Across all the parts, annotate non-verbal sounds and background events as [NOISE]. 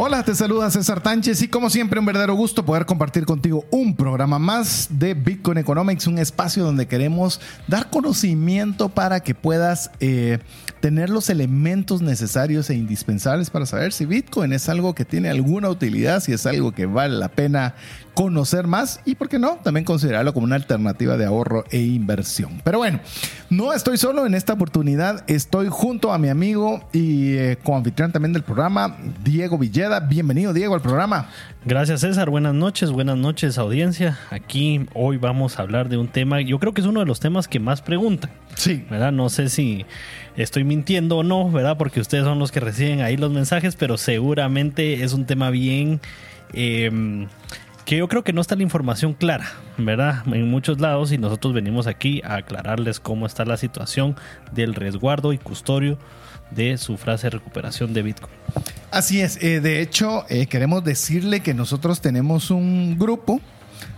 Hola, te saluda César Tánchez y como siempre un verdadero gusto poder compartir contigo un programa más de Bitcoin Economics, un espacio donde queremos dar conocimiento para que puedas eh, tener los elementos necesarios e indispensables para saber si Bitcoin es algo que tiene alguna utilidad, si es algo que vale la pena conocer más y, ¿por qué no?, también considerarlo como una alternativa de ahorro e inversión. Pero bueno, no estoy solo en esta oportunidad, estoy junto a mi amigo y eh, co-anfitrión también del programa, Diego Villeda. Bienvenido, Diego, al programa. Gracias, César. Buenas noches, buenas noches, audiencia. Aquí hoy vamos a hablar de un tema, yo creo que es uno de los temas que más preguntan. Sí. ¿Verdad? No sé si estoy mintiendo o no, ¿verdad? Porque ustedes son los que reciben ahí los mensajes, pero seguramente es un tema bien... Eh, que yo creo que no está la información clara, ¿verdad? En muchos lados y nosotros venimos aquí a aclararles cómo está la situación del resguardo y custodio de su frase recuperación de Bitcoin. Así es, eh, de hecho eh, queremos decirle que nosotros tenemos un grupo,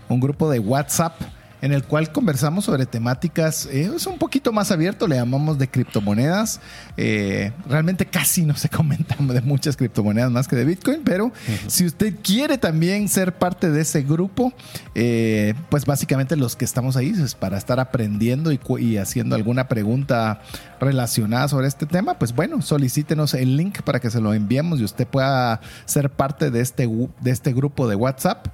un grupo de WhatsApp en el cual conversamos sobre temáticas, eh, es un poquito más abierto, le llamamos de criptomonedas. Eh, realmente casi no se comenta [LAUGHS] de muchas criptomonedas más que de Bitcoin, pero si usted quiere también ser parte de ese grupo, eh, pues básicamente los que estamos ahí es para estar aprendiendo y, y haciendo alguna pregunta relacionada sobre este tema, pues bueno, solicítenos el link para que se lo enviemos y usted pueda ser parte de este, de este grupo de WhatsApp.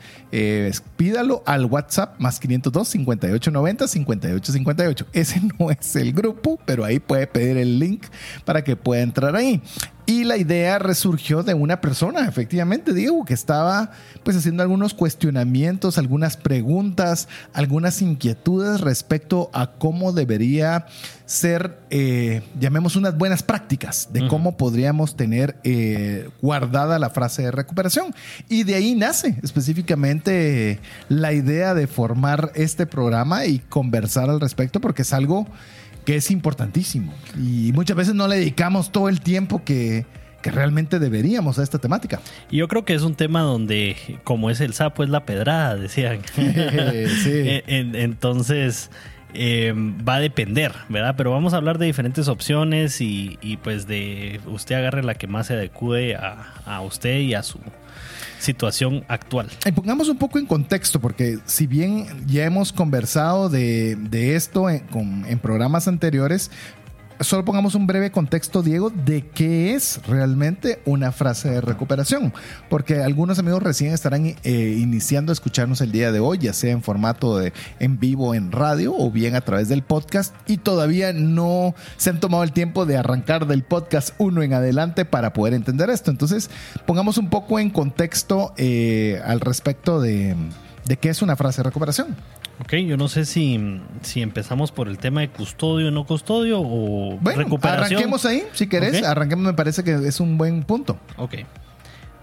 pídalo al WhatsApp más 502 5890 5858. Ese [LAUGHS] no es el grupo, pero ahí puede pedir el link para que pueda entrar ahí. Y la idea resurgió de una persona, efectivamente, Diego, que estaba pues haciendo algunos cuestionamientos, algunas preguntas, algunas inquietudes respecto a cómo debería ser, eh, llamemos unas buenas prácticas de cómo podríamos tener eh, guardada la frase de recuperación. Y de ahí nace específicamente la idea de formar este programa y conversar al respecto, porque es algo que es importantísimo. Y muchas veces no le dedicamos todo el tiempo que, realmente deberíamos a esta temática. Y yo creo que es un tema donde, como es el sapo, es la pedrada, decían. [LAUGHS] sí. [LAUGHS] entonces, eh, va a depender, ¿verdad? Pero vamos a hablar de diferentes opciones y, pues de usted agarre la que más se adecue a, a usted y a su situación actual. Y pongamos un poco en contexto, porque si bien ya hemos conversado de, esto en programas anteriores, solo pongamos un breve contexto, Diego, de qué es realmente una frase de recuperación. Porque algunos amigos recién estarán eh, iniciando a escucharnos el día de hoy, ya sea en formato de en vivo en radio o bien a través del podcast, y todavía no se han tomado el tiempo de arrancar del podcast uno en adelante para poder entender esto. Entonces, pongamos un poco en contexto eh, al respecto de, de qué es una frase de recuperación. Ok, yo no sé si, si empezamos por el tema de custodio o no custodio o bueno, recuperación. Arranquemos ahí, si querés. Arranquemos, me parece que es un buen punto. Ok.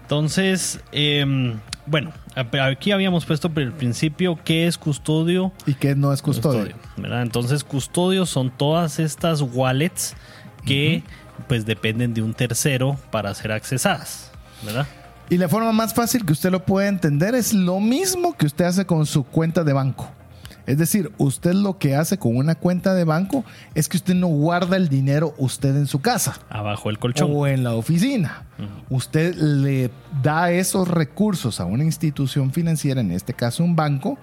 Entonces, em, bueno, aquí habíamos puesto por el principio qué es custodio y qué no es custodio. Entonces, custodio son todas estas wallets que pues dependen de un tercero para ser accesadas, ¿verdad? Y la forma más fácil que usted lo puede entender es lo mismo que usted hace con su cuenta de banco. Es decir, usted lo que hace con una cuenta de banco es que usted no guarda el dinero usted en su casa. Abajo el colchón. O en la oficina. Usted le da esos recursos a una institución financiera, en este caso un banco,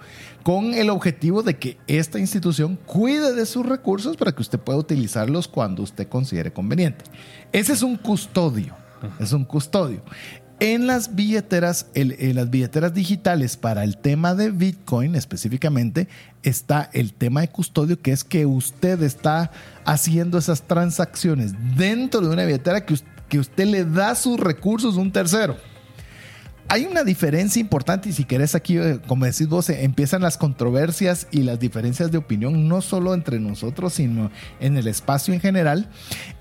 con el objetivo de que esta institución cuide de sus recursos para que usted pueda utilizarlos cuando usted considere conveniente. Ese es un custodio. Es un custodio. En las billeteras, en las billeteras digitales para el tema de Bitcoin específicamente, está el tema de custodio, que es que usted está haciendo esas transacciones dentro de una billetera que, que usted le da sus recursos a un tercero. Hay una diferencia importante y si querés aquí, eh, como decís vos, eh, empiezan las controversias y las diferencias de opinión, no solo entre nosotros, sino en el espacio en general,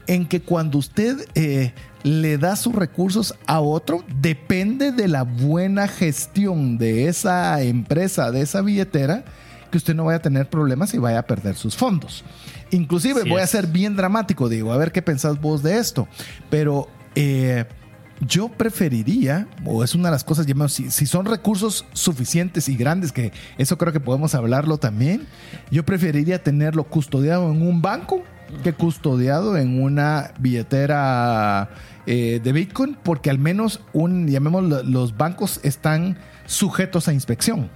en que cuando usted eh, le da sus recursos a otro, depende de la buena gestión de esa empresa, de esa billetera, que usted no vaya a tener problemas y vaya a perder sus fondos. Inclusive voy a ser bien dramático, digo, a ver qué pensás vos de esto, pero... eh, yo preferiría, o es una de las cosas, si, si son recursos suficientes y grandes, que eso creo que podemos hablarlo también, yo preferiría tenerlo custodiado en un banco que custodiado en una billetera eh, de Bitcoin, porque al menos un, llamémoslo, los bancos están sujetos a inspección.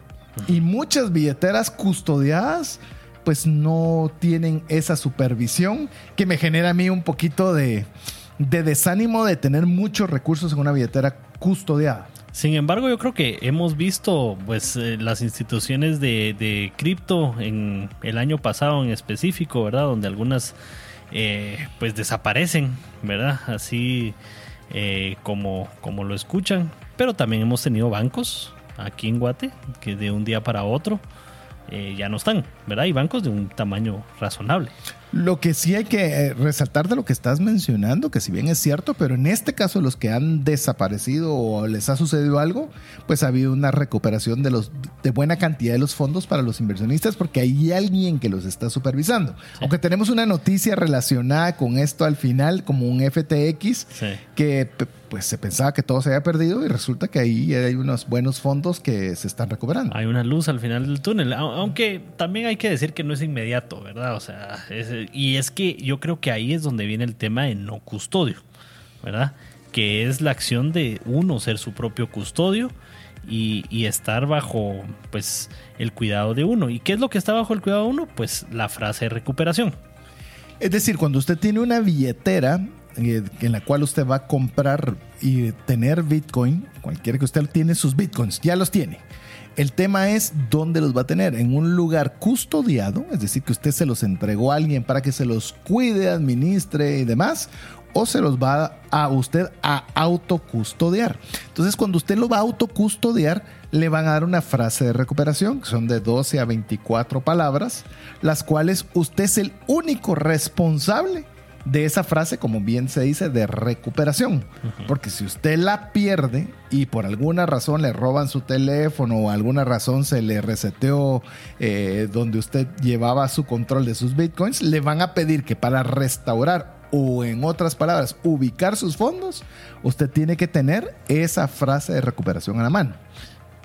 Y muchas billeteras custodiadas pues no tienen esa supervisión que me genera a mí un poquito de, de desánimo de tener muchos recursos en una billetera custodiada. Sin embargo, yo creo que hemos visto pues eh, las instituciones de, cripto en el año pasado en específico, ¿verdad? Donde algunas eh, pues desaparecen, ¿verdad? Así eh, como, como lo escuchan. Pero también hemos tenido bancos aquí en Guate que de un día para otro ya no están, ¿verdad? Y bancos de un tamaño razonable. Lo que sí hay que eh, resaltar de lo que estás mencionando, que si bien es cierto, pero en este caso los que han desaparecido o les ha sucedido algo, pues ha habido una recuperación de los de buena cantidad de los fondos para los inversionistas porque hay alguien que los está supervisando. Aunque tenemos una noticia relacionada con esto al final como un FTX Sí. que pues se pensaba que todo se había perdido y resulta que ahí hay unos buenos fondos que se están recuperando. Hay una luz al final del túnel, au- aunque también hay que decir que no es inmediato, ¿verdad? O sea, es- y es que yo creo que ahí es donde viene el tema de no custodio, ¿verdad? Que es la acción de uno ser su propio custodio y, y estar bajo, pues, el cuidado de uno. ¿Y qué es lo que está bajo el cuidado de uno? Pues la frase de recuperación. Es decir, cuando usted tiene una billetera en la cual usted va a comprar y tener Bitcoin, cualquiera que usted tiene sus Bitcoins, ya los tiene. El tema es dónde los va a tener, en un lugar custodiado, es decir, que usted se los entregó a alguien para que se los cuide, administre y demás, o se los va a usted a autocustodiar. Entonces, cuando usted lo va a autocustodiar, le van a dar una frase de recuperación, que son de 12 a 24 palabras, las cuales usted es el único responsable de esa frase, como bien se dice, de recuperación. Porque si usted la pierde y por alguna razón le roban su teléfono o alguna razón se le reseteó eh, donde usted llevaba su control de sus bitcoins, le van a pedir que para restaurar o en otras palabras, ubicar sus fondos, usted tiene que tener esa frase de recuperación a la mano.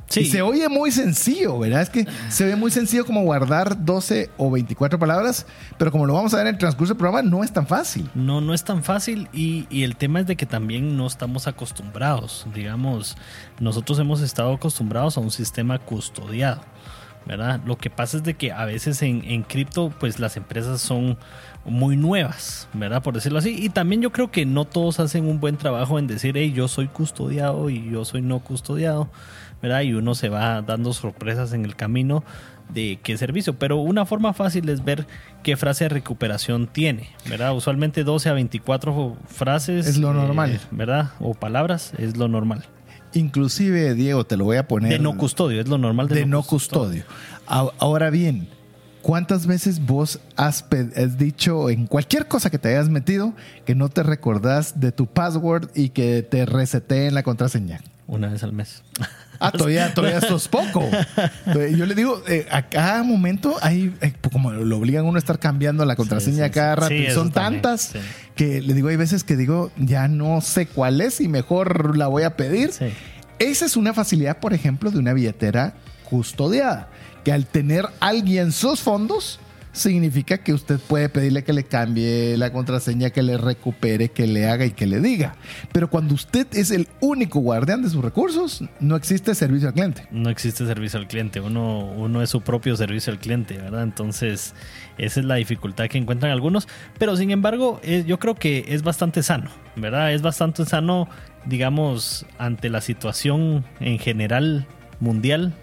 Sí. Y se oye muy sencillo, ¿verdad? Es que se ve muy sencillo como guardar 12 o 24 palabras, pero como lo vamos a ver en el transcurso del programa, no es tan fácil. No, no es tan fácil y, y el tema es de que también no estamos acostumbrados. Digamos, nosotros hemos estado acostumbrados a un sistema custodiado, ¿verdad? Lo que pasa es de que a veces en, en cripto, pues las empresas son muy nuevas, ¿verdad? Por decirlo así. Y también yo creo que no todos hacen un buen trabajo en decir, hey, yo soy custodiado y yo soy no custodiado, ¿verdad? Y uno se va dando sorpresas en el camino de qué servicio. Pero una forma fácil es ver qué frase de recuperación tiene, ¿verdad? Usualmente 12 a 24 frases. Es lo normal. eh, ¿Verdad? O palabras es lo normal. Inclusive, Diego, te lo voy a poner... De no custodio, es lo normal de, de no custodio. Ahora bien, ¿cuántas veces vos has, has dicho en cualquier cosa que te hayas metido que no te recordás de tu password y que te reseteen la contraseña? Una vez al mes. Ah, todavía, todavía sos poco. Yo le digo, eh, a cada momento hay, eh, como lo obligan a uno a estar cambiando la contraseña sí, cada sí. rato. Sí, y eso son también, tantas sí. que le digo, hay veces que digo, ya no sé cuál es y mejor la voy a pedir. Sí. Esa es una facilidad, por ejemplo, de una billetera custodiada, que al tener alguien sus fondos, significa que usted puede pedirle que le cambie la contraseña, que le recupere, que le haga y que le diga. Pero cuando usted es el único guardián de sus recursos, no existe servicio al cliente. No existe servicio al cliente, uno, uno es su propio servicio al cliente, ¿verdad? Entonces, esa es la dificultad que encuentran algunos. Pero sin embargo, eh, yo creo que es bastante sano, ¿verdad? Es bastante sano, digamos, ante la situación en general mundial,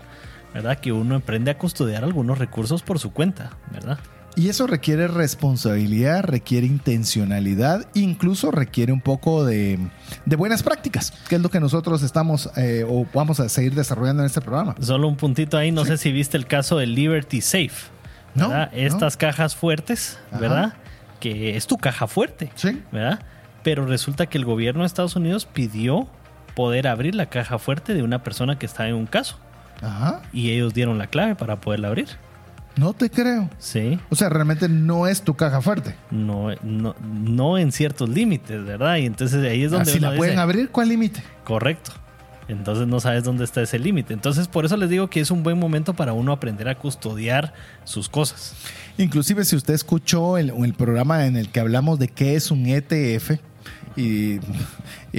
¿verdad? Que uno emprende a custodiar algunos recursos por su cuenta, ¿verdad? Y eso requiere responsabilidad, requiere intencionalidad, incluso requiere un poco de, de buenas prácticas, que es lo que nosotros estamos eh, o vamos a seguir desarrollando en este programa. Solo un puntito ahí, no sé si viste el caso del Liberty Safe. No. Estas cajas fuertes, Ajá. ¿verdad? Que es tu caja fuerte, Sí. ¿verdad? Pero resulta que el gobierno de Estados Unidos pidió poder abrir la caja fuerte de una persona que está en un caso. Ajá. Y ellos dieron la clave para poderla abrir. No te creo. Sí. O sea, realmente no es tu caja fuerte. No, no, no en ciertos límites, ¿verdad? Y entonces ahí es donde Ah, Si la pueden abrir, ¿cuál límite? correcto. Entonces no sabes dónde está ese límite. Entonces por eso les digo que es un buen momento para uno aprender a custodiar sus cosas. Inclusive si usted escuchó el, el programa en el que hablamos de qué es un ETF, y,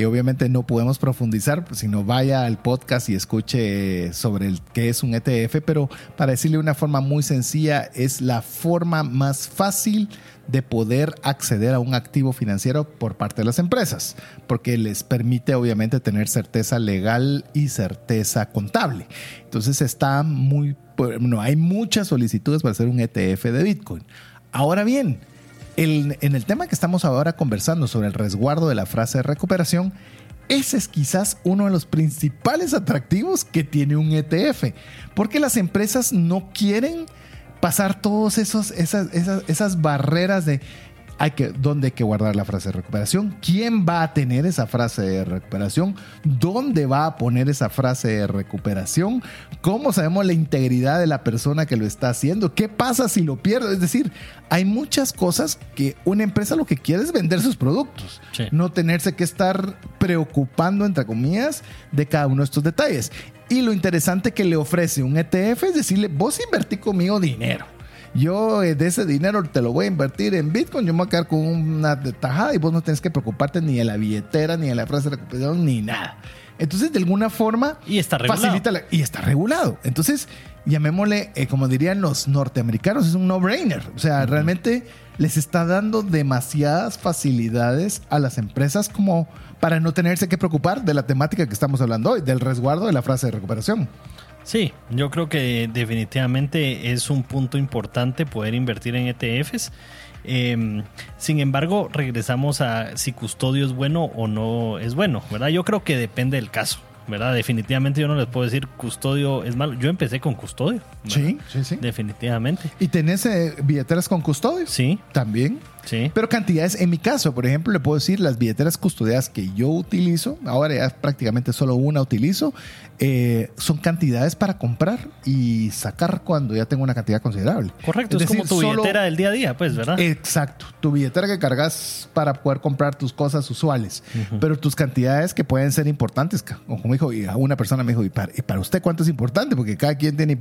obviamente no podemos profundizar, pues, sino vaya al podcast y escuche sobre el qué es un ETF, pero para decirle de una forma muy sencilla, es la forma más fácil de poder acceder a un activo financiero por parte de las empresas, porque les permite obviamente tener certeza legal y certeza contable. Entonces está muy, bueno, hay muchas solicitudes para hacer un ETF de Bitcoin. Ahora bien, en el tema que estamos ahora conversando sobre el resguardo de la frase de recuperación, ese es quizás uno de los principales atractivos que tiene un ETF, porque las empresas no quieren pasar esos esas, esas, esas barreras de hay que dónde hay que guardar la frase de recuperación, quién va a tener esa frase de recuperación, dónde va a poner esa frase de recuperación, cómo sabemos la integridad de la persona que lo está haciendo, qué pasa si lo pierdo, es decir, hay muchas cosas que una empresa lo que quiere es vender sus productos, Sí. no tenerse que estar preocupando entre comillas de cada uno de estos detalles. Y lo interesante que le ofrece un ETF es decirle, vos invertí conmigo dinero. Yo eh, de ese dinero te lo voy a invertir en Bitcoin, yo me voy a quedar con una tajada y vos no tienes que preocuparte ni de la billetera, ni de la frase de recuperación, ni nada. Entonces, de alguna forma, Y está regulado. facilita la- y está regulado. Entonces, llamémosle, eh, como dirían los norteamericanos, es un no-brainer. O sea, realmente les está dando demasiadas facilidades a las empresas como para no tenerse que preocupar de la temática que estamos hablando hoy, del resguardo de la frase de recuperación. Sí, yo creo que definitivamente es un punto importante poder invertir en ETFs. Eh, sin embargo, regresamos a si custodio es bueno o no es bueno, ¿verdad? Yo creo que depende del caso, ¿verdad? Definitivamente yo no les puedo decir custodio es malo. Yo empecé con custodio. ¿verdad? Sí, sí, sí. Definitivamente. ¿Y tenés eh, billeteras con custodio? Sí, También. Sí. Pero cantidades, en mi caso, por ejemplo, le puedo decir las billeteras custodiadas que yo utilizo, ahora ya prácticamente solo una utilizo, eh, son cantidades para comprar y sacar cuando ya tengo una cantidad considerable. Correcto, es, decir, como tu solo- billetera del día a día, pues, ¿verdad? Exacto, tu billetera que cargas para poder comprar tus cosas usuales, pero tus cantidades que pueden ser importantes, como dijo, y a una persona me dijo, ¿y para, y para usted cuánto es importante? Porque cada quien tiene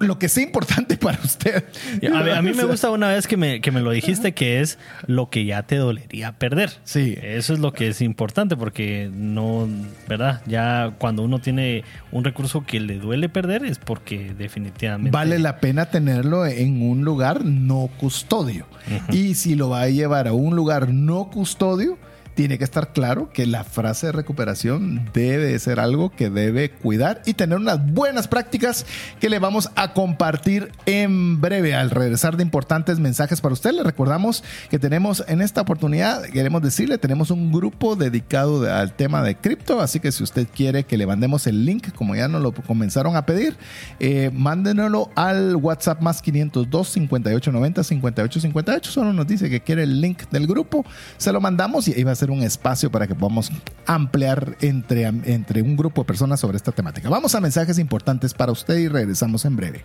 lo que sea importante [LAUGHS] para usted. A, mí- a mí O me gusta una vez que me, que me lo dijiste que es lo que ya te dolería perder. Sí. Eso es lo que es importante porque no, ¿verdad? Ya cuando uno tiene un recurso que le duele perder es porque definitivamente... Vale la pena tenerlo en un lugar no custodio. Y si lo va a llevar a un lugar no custodio, tiene que estar claro que la frase de recuperación debe de ser algo que debe cuidar y tener unas buenas prácticas que le vamos a compartir en breve. Al regresar de importantes mensajes para usted, le recordamos que tenemos en esta oportunidad, queremos decirle, tenemos un grupo dedicado de- al tema de cripto, así que si usted quiere que le mandemos el link, como ya nos lo comenzaron a pedir, eh, mándenlo al WhatsApp más 502 5890 5858. Solo nos dice que quiere el link del grupo, se lo mandamos y ahí va a ser un espacio para que podamos ampliar entre, entre un grupo de personas sobre esta temática. Vamos a mensajes importantes para usted y regresamos en breve.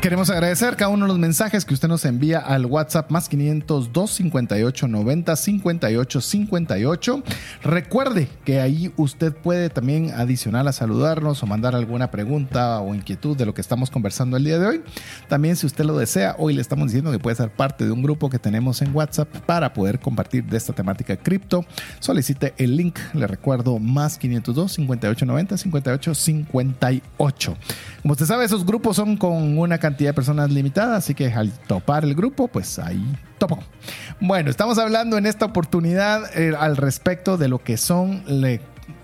Queremos agradecer cada uno de los mensajes que usted nos envía al WhatsApp más 502 58 90 58 58. Recuerde que ahí usted puede también adicional a saludarnos o mandar alguna pregunta o inquietud de lo que estamos conversando el día de hoy. También si usted lo desea, hoy le estamos diciendo que puede ser parte de un grupo que tenemos en WhatsApp para poder compartir de esta temática cripto. Solicite el link, le recuerdo, más 502 58 90 58 58. Como usted sabe, esos grupos son con una cantidad cantidad de personas limitada, así que al topar el grupo, pues ahí topo. Bueno, estamos hablando en esta oportunidad eh, al respecto de lo que son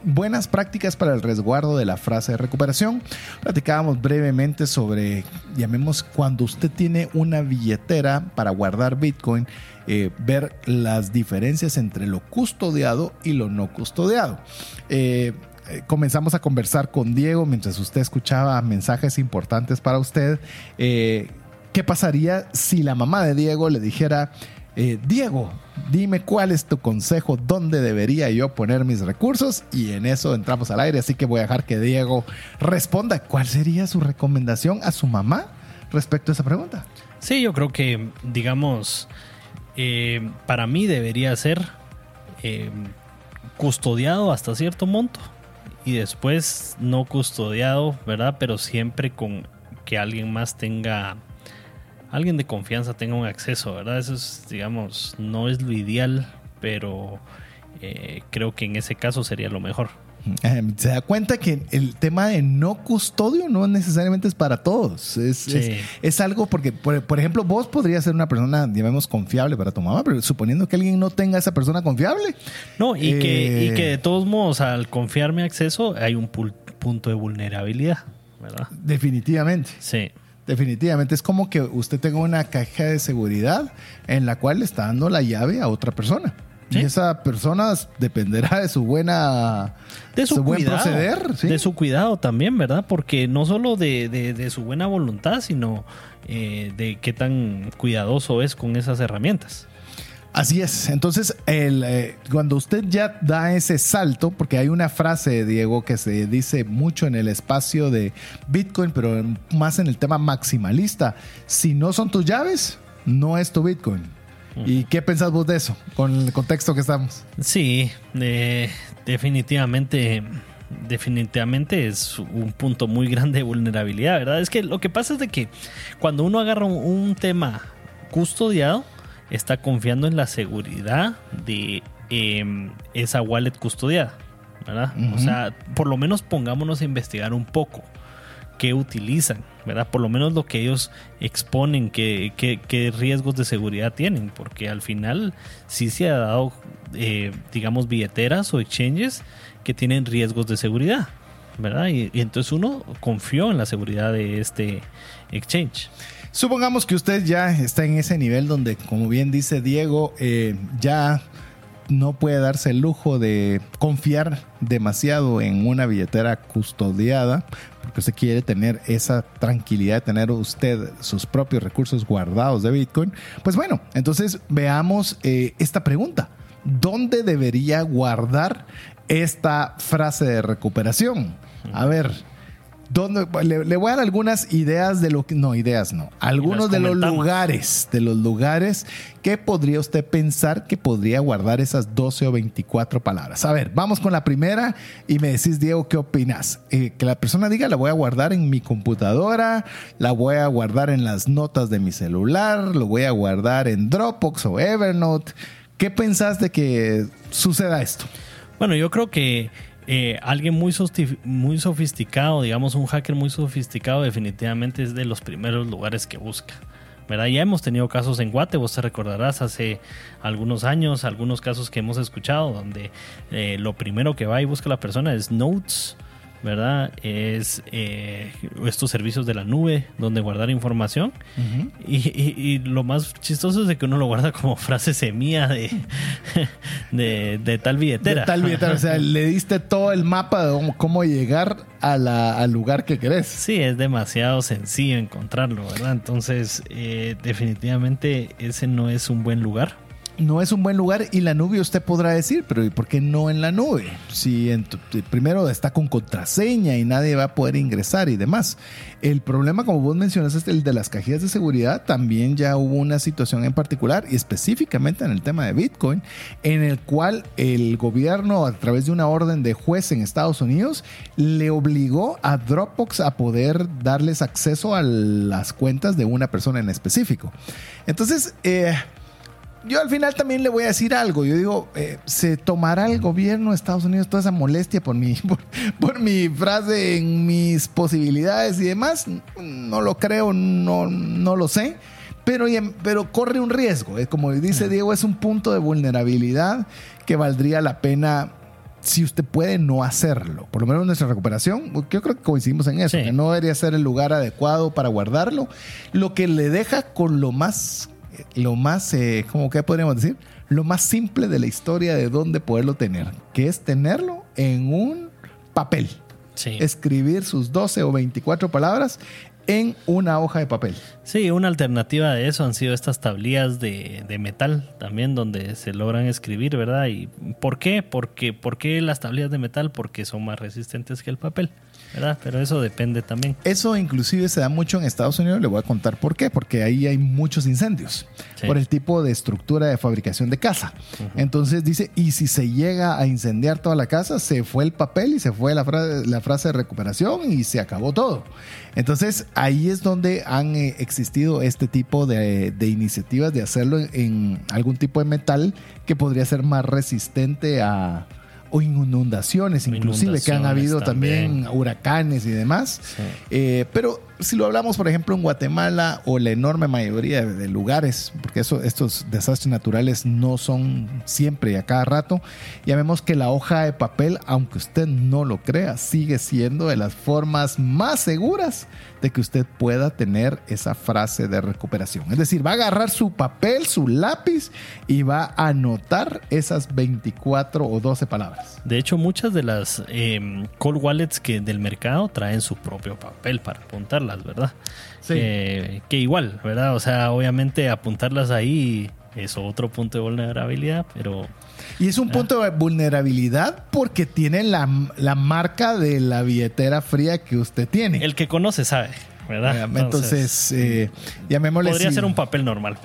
buenas prácticas para el resguardo de la frase de recuperación. Platicábamos brevemente sobre, llamemos, cuando usted tiene una billetera para guardar Bitcoin, eh, ver las diferencias entre lo custodiado y lo no custodiado. Eh, eh, comenzamos a conversar con Diego mientras usted escuchaba mensajes importantes para usted. Eh, ¿Qué pasaría si la mamá de Diego le dijera, eh, Diego, dime cuál es tu consejo, dónde debería yo poner mis recursos? Y en eso entramos al aire, así que voy a dejar que Diego responda. ¿Cuál sería su recomendación a su mamá respecto a esa pregunta? Sí, yo creo que, digamos, para mí debería ser custodiado hasta cierto monto y después no custodiado, ¿verdad? Pero siempre con que alguien más tenga, alguien de confianza tenga un acceso, ¿verdad? Eso es, digamos, no es lo ideal, pero eh, creo que en ese caso sería lo mejor. Eh, se da cuenta que el tema de no custodio no necesariamente es para todos. Es, es, algo porque, por, ejemplo, vos podrías ser una persona, digamos, confiable para tu mamá, pero suponiendo que alguien no tenga esa persona confiable. No, y, que, y que de eh, todos modos, al confiarme acceso, hay un punto de vulnerabilidad, ¿verdad? Definitivamente. Sí. Definitivamente es como que usted tenga una caja de seguridad en la cual le está dando la llave a otra persona. Y esa persona dependerá de su buena de su, buen proceder, de su cuidado también, ¿verdad? Porque no solo de, su buena voluntad, sino eh, de qué tan cuidadoso es con esas herramientas. Así es. Entonces, el, eh, cuando usted ya da ese salto, porque hay una frase, Diego, que se dice mucho en el espacio de Bitcoin, pero más en el tema maximalista, si no son tus llaves, no es tu Bitcoin. ¿Y qué pensás vos de eso, con el contexto que estamos? Sí, definitivamente, definitivamente es un punto muy grande de vulnerabilidad, ¿verdad? Es que lo que pasa es de que cuando uno agarra un, tema custodiado, está confiando en la seguridad de em, esa wallet custodiada, ¿verdad? O sea, por lo menos pongámonos a investigar un poco qué utilizan, ¿verdad? Por lo menos lo que ellos exponen, qué, qué, riesgos de seguridad tienen, porque al final sí se ha dado, eh, digamos, billeteras o exchanges que tienen riesgos de seguridad, ¿verdad? Y, entonces uno confió en la seguridad de este exchange. Supongamos que usted ya está en ese nivel donde, como bien dice Diego, eh, ya no puede darse el lujo de confiar demasiado en una billetera custodiada, porque usted quiere tener esa tranquilidad de tener usted sus propios recursos guardados de Bitcoin. Pues bueno, entonces veamos eh, esta pregunta. ¿Dónde debería guardar esta frase de recuperación? A ver, le, voy a dar algunas ideas de lo que. No, ideas no. Algunos de los lugares, de los lugares que podría usted pensar que podría guardar esas 12 o 24 palabras. A ver, vamos con la primera y me decís, Diego, ¿qué opinas? Eh, que la persona diga, la voy a guardar en mi computadora, la voy a guardar en las notas de mi celular, lo voy a guardar en Dropbox o Evernote. ¿Qué pensás de que suceda esto? Bueno, yo creo que eh, alguien muy, sofisticado, digamos un hacker muy sofisticado, definitivamente es de los primeros lugares que busca. ¿verdad? Ya hemos tenido casos en Guate, vos te recordarás hace algunos años, algunos casos que hemos escuchado, donde eh, lo primero que va y busca la persona es notes ¿verdad? Es eh, estos servicios de la nube donde guardar información. y, lo más chistoso es de que uno lo guarda como [LAUGHS] frase semilla [LAUGHS] de, de, tal billetera. tal billetera, o sea, le diste todo el mapa de cómo, llegar al lugar que querés. Sí, es demasiado sencillo encontrarlo, ¿verdad? Entonces, eh, definitivamente ese no es un buen lugar no es un buen lugar y la nube usted podrá decir, pero ¿y por qué no en la nube? Si primero está con contraseña y nadie va a poder ingresar y demás. El problema, como vos mencionas, es el de las cajitas de seguridad. También ya hubo una situación en particular y específicamente en el tema de Bitcoin, en el cual el gobierno, a través de una orden de juez en Estados Unidos, le obligó a Dropbox a poder darles acceso a las cuentas de una persona en específico. Entonces, eh, yo al final también le voy a decir algo. Yo digo, eh, ¿se tomará el gobierno de Estados Unidos toda esa molestia por mi, [LAUGHS] por, mi frase en mis posibilidades y demás? No lo creo, no, no lo sé. Pero, pero corre un riesgo. Como dice Diego, es un punto de vulnerabilidad que valdría la pena si usted puede no hacerlo. Por lo menos nuestra recuperación, yo creo que coincidimos en eso, que no debería ser el lugar adecuado para guardarlo. Lo que le deja con lo más lo más, eh, ¿cómo que podríamos decir? Lo más simple de la historia de dónde poderlo tener, que es tenerlo en un papel. Escribir sus 12 o 24 palabras en una hoja de papel. Sí, una alternativa de eso han sido estas tablillas de, metal también donde se logran escribir, ¿verdad? ¿Y por qué? Porque, ¿Por qué las tablillas de metal? Porque son más resistentes que el papel. Pero eso depende también. Eso inclusive se da mucho en Estados Unidos, le voy a contar por qué, porque ahí hay muchos incendios por el tipo de estructura de fabricación de casa. Entonces dice, y si se llega a incendiar toda la casa, se fue el papel y se fue la, la frase de recuperación y se acabó todo. Entonces ahí es donde han eh, existido este tipo de, iniciativas de hacerlo en algún tipo de metal que podría ser más resistente a, o inundaciones inclusive, que han habido también, huracanes y demás. Eh, pero si lo hablamos, por ejemplo, en Guatemala o la enorme mayoría de, lugares, porque eso, estos desastres naturales no son siempre y a cada rato, ya vemos que la hoja de papel, aunque usted no lo crea, sigue siendo de las formas más seguras de que usted pueda tener esa frase de recuperación. Es decir, va a agarrar su papel, su lápiz y va a anotar esas 24 o 12 palabras. De hecho, muchas de las eh, call wallets que del mercado traen su propio papel para apuntar ¿verdad? Sí. que igual, ¿verdad? O sea, obviamente apuntarlas ahí es otro punto de vulnerabilidad, pero... Y es un punto de vulnerabilidad porque tiene la, marca de la billetera fría que usted tiene. El que conoce sabe. ¿Verdad? Entonces, eh, llamémosle. Podría ser un papel normal.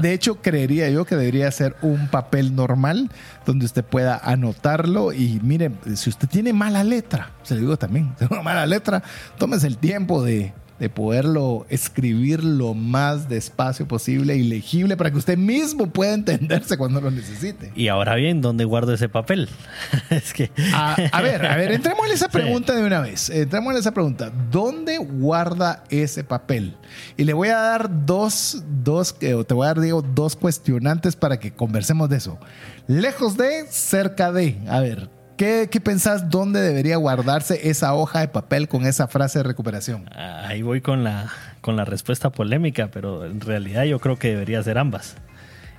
de hecho, creería yo que debería ser un papel normal donde usted pueda anotarlo. Y mire, si usted tiene mala letra, se le digo también, [LAUGHS] tiene mala letra, tómese el tiempo de de poderlo escribir lo más despacio posible y legible para que usted mismo pueda entenderse cuando lo necesite. Y ahora bien, ¿dónde guardo ese papel? [LAUGHS] es que... a, ver, a ver, entremos en esa [LAUGHS] pregunta de una vez. Entremos en esa pregunta. ¿Dónde guarda ese papel? Y le voy a dar dos, dos, te voy a dar, digo, dos cuestionantes para que conversemos de eso. Lejos de, cerca de. A ver, ¿Qué, pensás dónde debería guardarse esa hoja de papel con esa frase de recuperación? Ahí voy con la, con la respuesta polémica, pero en realidad yo creo que debería ser ambas.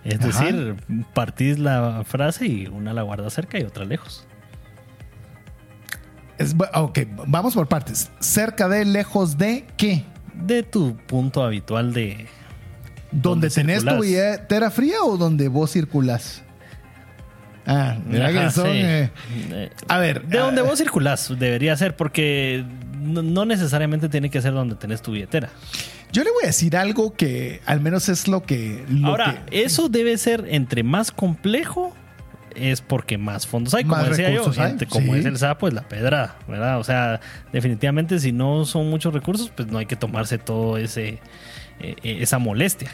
Es decir, partís la frase y una la guarda cerca y otra lejos. Es, ok, vamos por partes. ¿Cerca de, lejos de qué? De tu punto habitual de... ¿Donde, tenés tu billetera fría o donde vos circulás? Ah, mira que son. Eh, a ver. De donde ah, vos circulás debería ser, porque no, necesariamente tiene que ser donde tenés tu billetera. Yo le voy a decir algo que al menos es lo que. Ahora, eso debe ser entre más complejo. Es porque más fondos hay, como decía yo, como es el sapo, es la pedra, ¿verdad? O sea, definitivamente si no son muchos recursos, pues no hay que tomarse todo ese e, e, esa molestia.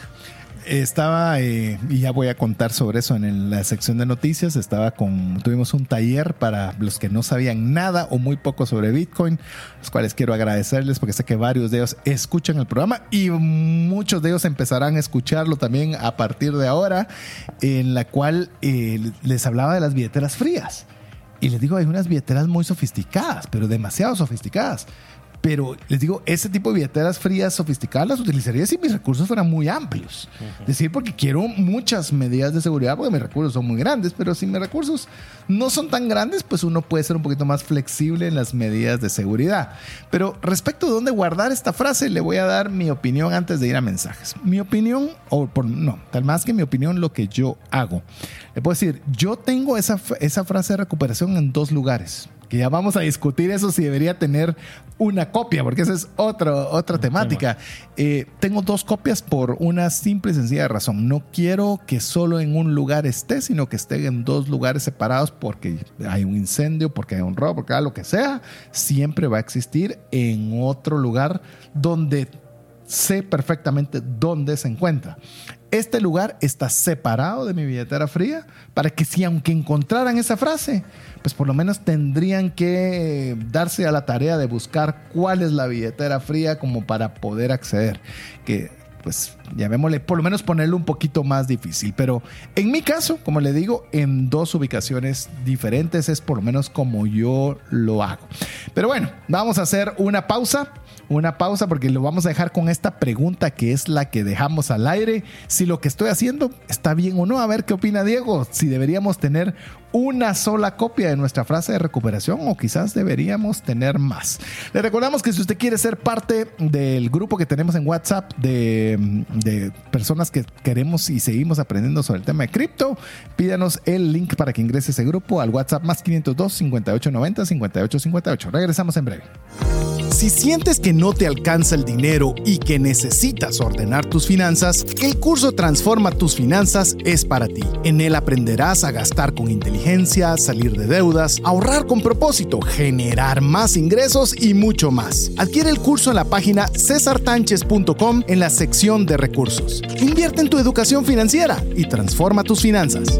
Estaba, eh, y ya voy a contar sobre eso en la sección de noticias, estaba con, tuvimos un taller para los que no sabían nada o muy poco sobre Bitcoin, los cuales quiero agradecerles porque sé que varios de ellos escuchan el programa y muchos de ellos empezarán a escucharlo también a partir de ahora, en la cual eh, les hablaba de las billeteras frías. Y les digo, hay unas billeteras muy sofisticadas, pero demasiado sofisticadas. Pero les digo, ese tipo de billeteras frías sofisticadas las utilizaría si mis recursos fueran muy amplios. Es decir, porque quiero muchas medidas de seguridad porque mis recursos son muy grandes, pero si mis recursos no son tan grandes, pues uno puede ser un poquito más flexible en las medidas de seguridad. Pero respecto de dónde guardar esta frase, le voy a dar mi opinión antes de ir a mensajes. Mi opinión, o por, no, tal más que mi opinión, lo que yo hago. Puedo decir, yo tengo esa, esa frase de recuperación en dos lugares que ya vamos a discutir eso si debería tener una copia, porque esa es otro, otra temática. Eh, tengo dos copias por una simple y sencilla razón. No quiero que solo en un lugar esté, sino que esté en dos lugares separados porque hay un incendio, porque hay un robo, porque hay lo que sea. Siempre va a existir en otro lugar donde sé perfectamente dónde se encuentra. Este lugar está separado de mi billetera fría para que si aunque encontraran esa frase, pues por lo menos tendrían que darse a la tarea de buscar cuál es la billetera fría como para poder acceder. Que pues llamémosle, por lo menos ponerlo un poquito más difícil. Pero en mi caso, como le digo, en dos ubicaciones diferentes es por lo menos como yo lo hago. Pero bueno, vamos a hacer una pausa una pausa porque lo vamos a dejar con esta pregunta que es la que dejamos al aire. Si lo que estoy haciendo está bien o no. A ver qué opina Diego. Si deberíamos tener una sola copia de nuestra frase de recuperación o quizás deberíamos tener más. Le recordamos que si usted quiere ser parte del grupo que tenemos en WhatsApp de, de personas que queremos y seguimos aprendiendo sobre el tema de cripto, pídanos el link para que ingrese ese grupo al WhatsApp más 502 5890 5858. Regresamos en breve. Si sientes que no te alcanza el dinero y que necesitas ordenar tus finanzas, el curso Transforma tus finanzas es para ti. En él aprenderás a gastar con inteligencia, salir de deudas, ahorrar con propósito, generar más ingresos y mucho más. Adquiere el curso en la página cesartanches.com en la sección de recursos. Invierte en tu educación financiera y transforma tus finanzas.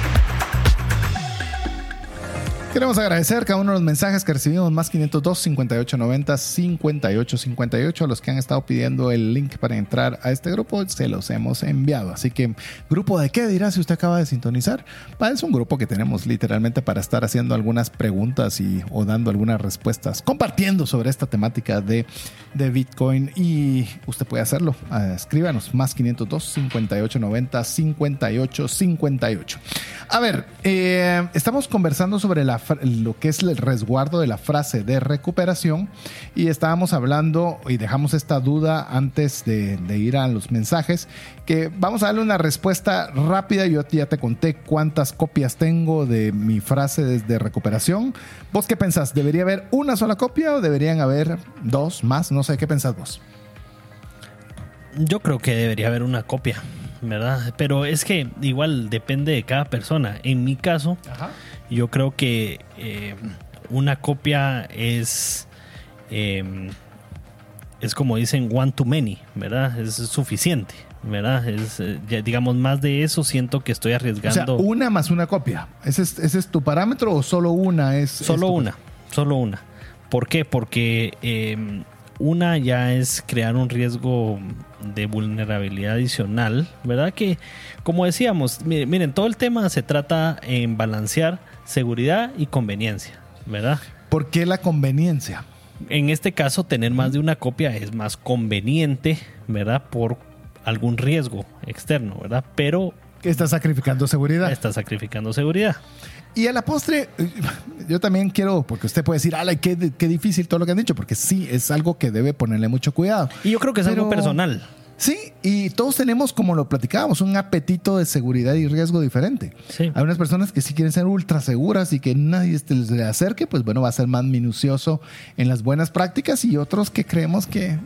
Queremos agradecer cada uno de los mensajes que recibimos, más 502 5890 5858, a los que han estado pidiendo el link para entrar a este grupo, se los hemos enviado. Así que, ¿grupo de qué dirá si usted acaba de sintonizar? Es un grupo que tenemos literalmente para estar haciendo algunas preguntas y, o dando algunas respuestas, compartiendo sobre esta temática de, de Bitcoin y usted puede hacerlo. Uh, escríbanos, más 502 5890 5858. A ver, eh, estamos conversando sobre la lo que es el resguardo de la frase de recuperación y estábamos hablando y dejamos esta duda antes de, ir a los mensajes que vamos a darle una respuesta rápida. Yo ya te conté cuántas copias tengo de mi frase de recuperación. ¿Vos qué pensás? ¿Debería haber una sola copia o deberían haber dos más? No sé, ¿qué pensás vos? Yo creo que debería haber una copia, ¿verdad? Pero es que igual depende de cada persona. En mi caso, Ajá yo creo que eh, una copia es, em, es como dicen, one to many, ¿verdad? Es suficiente, ¿verdad? Es, eh, digamos, más de eso siento que estoy arriesgando. O sea, una más una copia. ¿Ese es, tu parámetro o solo una es? Solo una, solo una. ¿Por qué? Porque em, una ya es crear un riesgo de vulnerabilidad adicional, ¿verdad? Que, como decíamos, miren, todo el tema se trata en balancear seguridad y conveniencia, ¿verdad? ¿Por qué la conveniencia? En este caso, tener más de una copia es más conveniente, ¿verdad? Por algún riesgo externo, ¿verdad? Pero... Está sacrificando seguridad. Está sacrificando seguridad. Y a la postre, yo también quiero, porque usted puede decir, ala, qué, qué difícil todo lo que han dicho, porque sí, es algo que debe ponerle mucho cuidado. Y yo creo que es algo personal. Sí, y todos tenemos, como lo platicábamos, un apetito de seguridad y riesgo diferente. Hay unas personas que sí quieren ser ultra seguras y que nadie se les acerque, pues bueno, va a ser más minucioso en las buenas prácticas y otros que creemos que,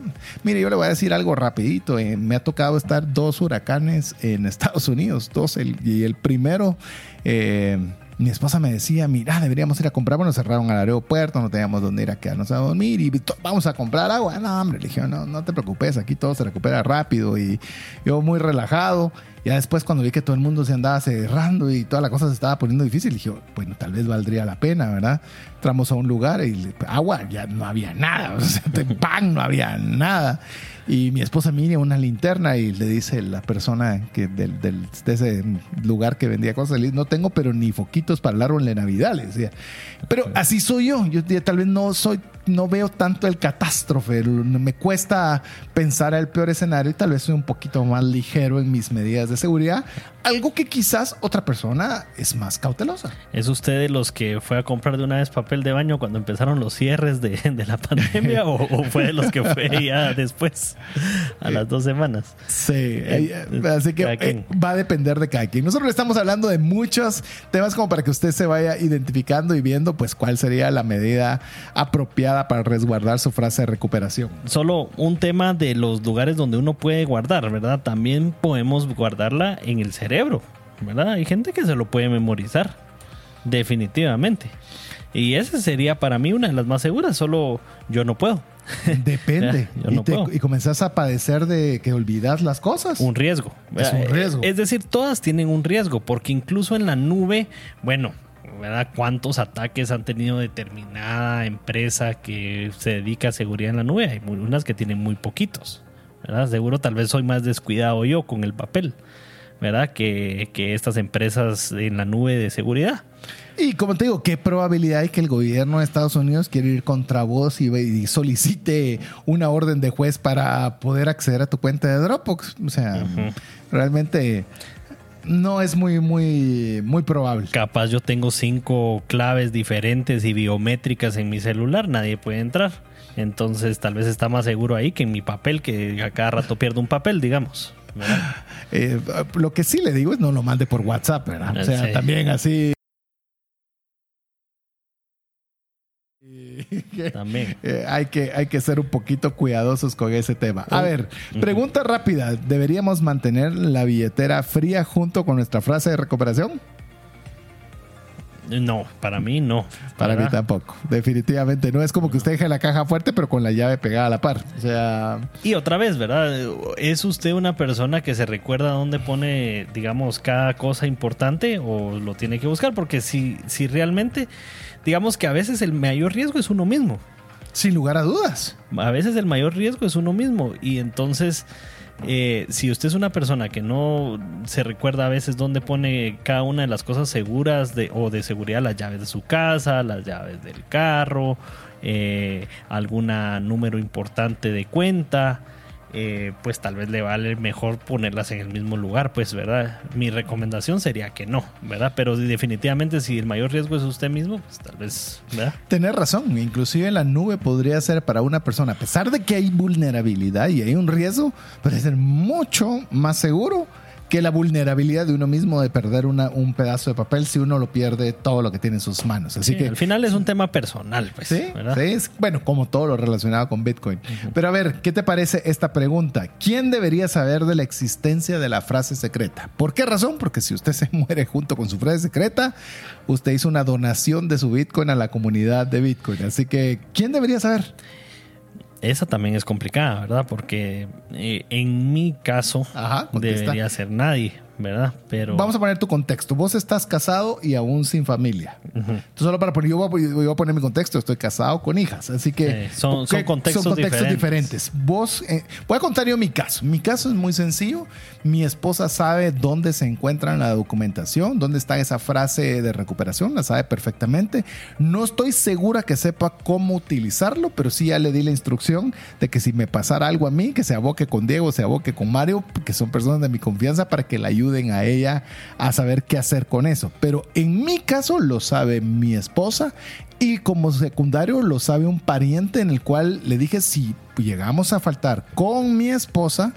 mire, yo le voy a decir algo rapidito, eh, me ha tocado estar dos huracanes en Estados Unidos, dos, y el primero... Eh, mi esposa me decía, mira, deberíamos ir a comprar, bueno, cerraron al aeropuerto, no teníamos dónde ir a quedarnos a dormir y vamos a comprar agua. No, hombre, le dije, no, no te preocupes, aquí todo se recupera rápido y yo muy relajado. Ya después cuando vi que todo el mundo se andaba cerrando y toda la cosa se estaba poniendo difícil, dije, bueno, tal vez valdría la pena, ¿verdad? Entramos a un lugar y agua, ya no había nada, [LAUGHS] o sea, pan, no había nada. Y mi esposa mira una linterna y le dice la persona que del, del, de ese lugar que vendía cosas, le dice, no tengo pero ni foquitos para el árbol de Navidad, le decía. Pero así soy yo, yo tal vez no soy no veo tanto el catástrofe, me cuesta pensar el peor escenario y tal vez soy un poquito más ligero en mis medidas de seguridad, algo que quizás otra persona es más cautelosa. ¿Es usted de los que fue a comprar de una vez papel de baño cuando empezaron los cierres de, la pandemia o, fue de los que fue ya después, a las dos semanas? Sí, eh, eh, así que eh, va a depender de cada quien. Nosotros estamos hablando de muchos temas como para que usted se vaya identificando y viendo pues cuál sería la medida apropiada para resguardar su frase de recuperación. Solo un tema de los lugares donde uno puede guardar, ¿verdad? También podemos guardarla en el cerebro, ¿verdad? Hay gente que se lo puede memorizar, definitivamente. Y esa sería para mí una de las más seguras, solo yo no puedo. [LAUGHS] Depende. y, comenzás a padecer de que olvidas las cosas. Un riesgo. Es un riesgo. Es decir, todas tienen un riesgo, porque incluso en la nube, bueno, ¿verdad? ¿Cuántos ataques han tenido determinada empresa que se dedica a seguridad en la nube? Hay unas que tienen muy poquitos, ¿verdad? Seguro tal vez soy más descuidado yo con el papel, ¿verdad? Que, estas empresas en la nube de seguridad. Y como te digo, ¿qué probabilidad hay que el gobierno de Estados Unidos quiera ir contra vos y, solicite una orden de juez para poder acceder a tu cuenta de Dropbox? O sea, realmente no es muy, muy, muy probable. Capaz yo tengo cinco claves diferentes y biométricas en mi celular, nadie puede entrar. Entonces tal vez está más seguro ahí que en mi papel, que a cada rato pierdo un papel, digamos. [LAUGHS] Eh, lo que sí le digo es no lo mande por WhatsApp, ¿verdad? O sea, también así También. Eh, hay, que, hay que ser un poquito cuidadosos con ese tema. A ver, pregunta rápida. ¿Deberíamos mantener la billetera fría junto con nuestra frase de recuperación? No, para mí no. Para mí tampoco. Definitivamente no. Es como que usted deje la caja fuerte, pero con la llave pegada a la par. O sea. Y otra vez, ¿verdad? ¿Es usted una persona que se recuerda dónde pone, digamos, cada cosa importante o lo tiene que buscar? Porque si, si realmente digamos que a veces el mayor riesgo es uno mismo. Sin lugar a dudas. A veces el mayor riesgo es uno mismo. Y entonces, eh, si usted es una persona que no se recuerda a veces dónde pone cada una de las cosas seguras de, o de seguridad, las llaves de su casa, las llaves del carro, eh, alguna número importante de cuenta, eh, pues tal vez le vale mejor ponerlas en el mismo lugar, pues, ¿verdad? Mi recomendación sería que no, ¿verdad? Pero definitivamente si el mayor riesgo es usted mismo, pues tal vez, ¿verdad? Tener razón, inclusive la nube podría ser para una persona, a pesar de que hay vulnerabilidad y hay un riesgo, puede ser mucho más seguro que la vulnerabilidad de uno mismo de perder una, un pedazo de papel si uno lo pierde todo lo que tiene en sus manos. Así que al final es un tema personal, pues. Sí, bueno, como todo lo relacionado con Bitcoin. Pero a ver, ¿qué te parece esta pregunta? ¿Quién debería saber de la existencia de la frase secreta? ¿Por qué razón? Porque si usted se [LAUGHS] muere junto con su frase secreta, usted hizo una donación de su Bitcoin a la comunidad de Bitcoin. Así que, ¿quién debería saber? Esa también es complicada, ¿verdad? Porque eh, en mi caso debería ser nadie, ¿verdad? Pero Vamos a poner tu contexto. Vos estás casado y aún sin familia. Entonces, solo para poner, yo voy, a, yo voy a poner mi contexto. Estoy casado con hijas. Así que son- son ¿qué- contextos diferentes. Vos, eh, voy a contar yo mi caso. Mi caso es muy sencillo. Mi esposa sabe dónde se encuentra en la documentación, dónde está esa frase de recuperación. La sabe perfectamente. No estoy segura que sepa cómo utilizarlo, pero sí ya le di la instrucción de que si me pasara algo a mí, que se aboque con Diego, se aboque con Mario, que son personas de mi confianza, para que la ayuden a ella a saber qué hacer con eso. Pero en mi caso lo sabe mi esposa y como secundario lo sabe un pariente en el cual le dije si llegamos a faltar con mi esposa,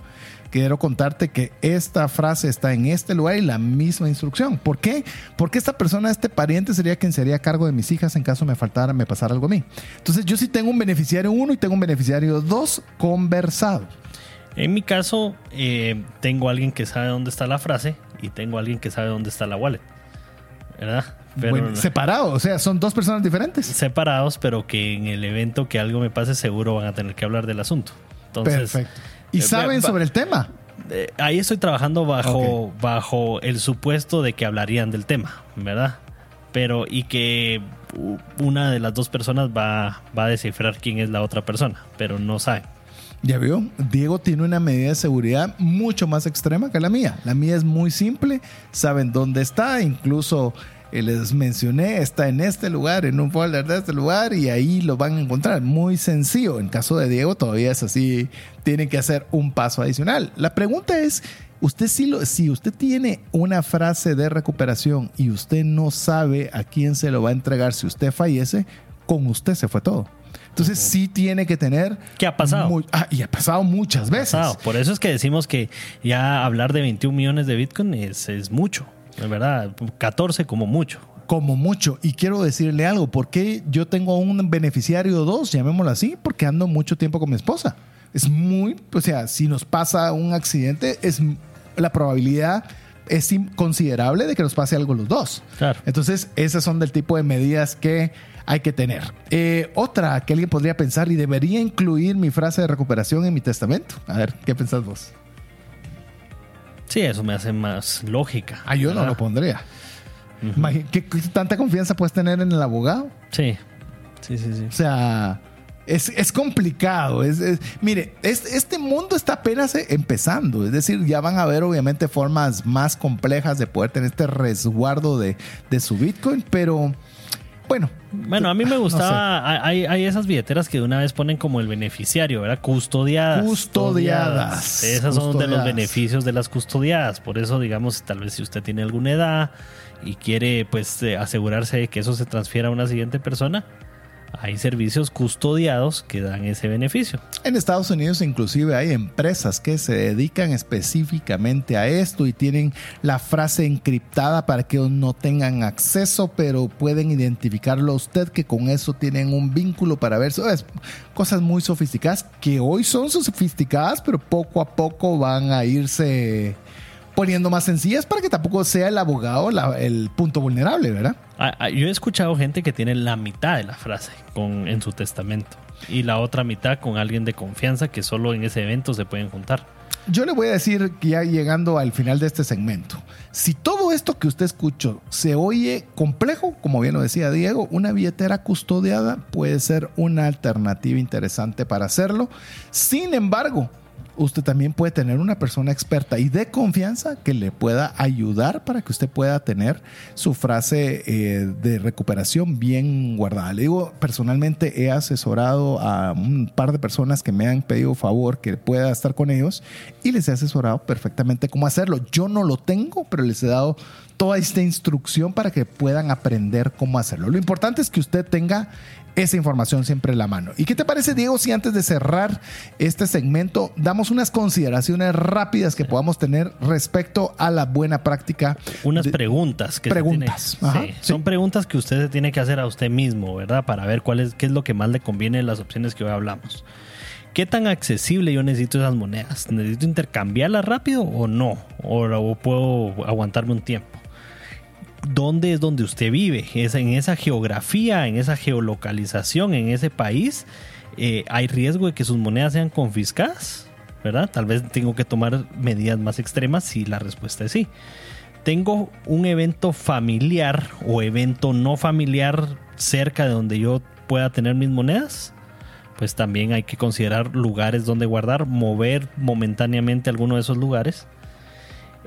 quiero contarte que esta frase está en este lugar y la misma instrucción. ¿Por qué? Porque esta persona, este pariente, sería quien sería cargo de mis hijas en caso me faltara, me pasara algo a mí. Entonces yo sí tengo un beneficiario 1 y tengo un beneficiario 2 conversado. En mi caso eh, tengo alguien que sabe dónde está la frase y tengo alguien que sabe dónde está la wallet, ¿verdad? Pero Bueno, separado, o sea, son dos personas diferentes. separados, pero que en el evento que algo me pase seguro van a tener que hablar del asunto. Entonces, Perfecto. ¿Y eh, saben sobre el tema? eh, ahí estoy trabajando bajo, bajo el supuesto de que hablarían del tema, ¿verdad? Pero y que una de las dos personas va, va a descifrar quién es la otra persona, pero no sabe. Ya vio, Diego tiene una medida de seguridad mucho más extrema que la mía. La mía es muy simple, saben dónde está, incluso eh, les mencioné, está en este lugar, en un folder de este lugar y ahí lo van a encontrar. Muy sencillo. En caso de Diego todavía es así, tiene que hacer un paso adicional. La pregunta es, usted si, lo, si usted tiene una frase de recuperación y usted no sabe a quién se lo va a entregar si usted fallece, con usted se fue todo. Entonces sí tiene que tener... ¿Qué ha pasado? muy- ah, y ha pasado muchas veces. Pasado. Por eso es que decimos que ya hablar de 21 millones de Bitcoin es, es mucho, de verdad, 14 como mucho. Como mucho. Y quiero decirle algo. ¿Por qué yo tengo un beneficiario dos, llamémoslo así? Porque ando mucho tiempo con mi esposa. Es muy, o sea, si nos pasa un accidente, es la probabilidad es considerable de que nos pase algo los dos. Claro. Entonces, esas son del tipo de medidas que hay que tener. Eh, otra que alguien podría pensar y debería incluir mi frase de recuperación en mi testamento. A ver, ¿qué pensás vos? Sí, eso me hace más lógica. Ah, yo no lo pondría. Imagi- ¿Qué, qué tanta confianza puedes tener en el abogado? Sí, sí, sí, sí. O sea, es, es complicado. Es, es- mire, es- este mundo está apenas eh, empezando. Es decir, ya van a haber obviamente formas más complejas de poder tener este resguardo de, de su Bitcoin, pero bueno. Bueno, a mí me [LAUGHS] no gustaba, hay, hay esas billeteras que de una vez ponen como el beneficiario, ¿verdad? Custodiadas. Custodiadas. Esas son de los Custodiadas. beneficios de las custodiadas. Por eso, digamos, tal vez si usted tiene alguna edad y quiere pues eh, asegurarse de que eso se transfiera a una siguiente persona, hay servicios custodiados que dan ese beneficio. En Estados Unidos inclusive hay empresas que se dedican específicamente a esto y tienen la frase encriptada para que no tengan acceso, pero pueden identificarlo a usted que con eso tienen un vínculo para ver cosas muy sofisticadas que hoy son sofisticadas, pero poco a poco van a irse poniendo más sencillas para que tampoco sea el abogado la- el punto vulnerable, ¿verdad? Ah, ah, Yo he escuchado gente que tiene la mitad de la frase con, en su testamento y la otra mitad con alguien de confianza que solo en ese evento se pueden juntar. Yo le voy a decir que ya llegando al final de este segmento, si todo esto que usted escuchó se oye complejo, como bien lo decía Diego, una billetera custodiada puede ser una alternativa interesante para hacerlo. Sin embargo, usted también puede tener una persona experta y de confianza que le pueda ayudar para que usted pueda tener su frase eh, de recuperación bien guardada. Le digo, personalmente he asesorado a un par de personas que me han pedido favor que pueda estar con ellos y les he asesorado perfectamente cómo hacerlo. Yo no lo tengo, pero les he dado toda esta instrucción para que puedan aprender cómo hacerlo. Lo importante es que usted tenga esa información siempre en la mano. ¿Y qué te parece, Diego, si antes de cerrar este segmento damos unas consideraciones rápidas que podamos tener respecto a la buena práctica? Unas de- preguntas que preguntas. tiene- Ajá, sí, sí. son preguntas que usted se tiene que hacer a usted mismo, ¿verdad? Para ver cuál es, qué es lo que más le conviene de las opciones que hoy hablamos. ¿Qué tan accesible yo necesito esas monedas? ¿Necesito intercambiarlas rápido o no? ¿O, o puedo aguantarme un tiempo? ¿Dónde es donde usted vive? ¿Es en esa geografía, en esa geolocalización, en ese país? eh, ¿Hay riesgo de que sus monedas sean confiscadas? ¿verdad? Tal vez tengo que tomar medidas más extremas si la respuesta es sí. Tengo un evento familiar o evento no familiar cerca de donde yo pueda tener mis monedas. Pues también hay que considerar lugares donde guardar, mover momentáneamente alguno de esos lugares.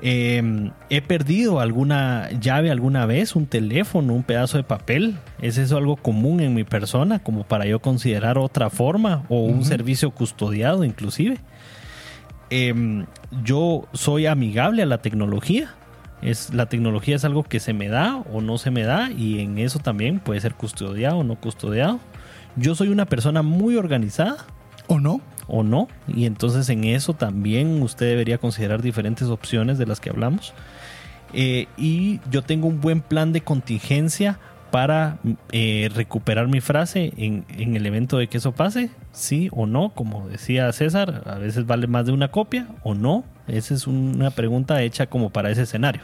Eh, he perdido alguna llave alguna vez, un teléfono, un pedazo de papel. ¿Es eso algo común en mi persona como para yo considerar otra forma o un servicio custodiado inclusive? Eh, yo soy amigable a la tecnología. Es, la tecnología es algo que se me da o no se me da y en eso también puede ser custodiado o no custodiado. Yo soy una persona muy organizada. ¿O no? o no. Y entonces en eso también usted debería considerar diferentes opciones de las que hablamos. Eh, y yo tengo un buen plan de contingencia para eh, recuperar mi frase en, en, el evento de que eso pase, sí o no, como decía César, a veces vale más de una copia o no, esa es una pregunta hecha como para ese escenario.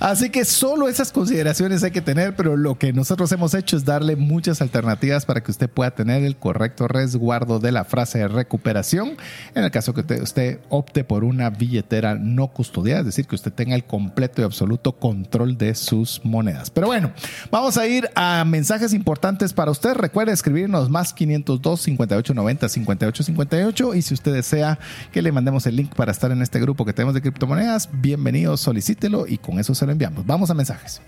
Así que solo esas consideraciones hay que tener, pero lo que nosotros hemos hecho es darle muchas alternativas para que usted pueda tener el correcto resguardo de la frase de recuperación. En el caso que usted, opte por una billetera no custodiada, es decir, que usted tenga el completo y absoluto control de sus monedas. Pero bueno, vamos a ir a mensajes importantes para usted. Recuerde escribirnos más 502 5890 5858 y si usted desea que le mandemos el link para estar en este grupo que tenemos de criptomonedas, bienvenido, solicítelo y con eso se lo enviamos. Vamos a mensajes.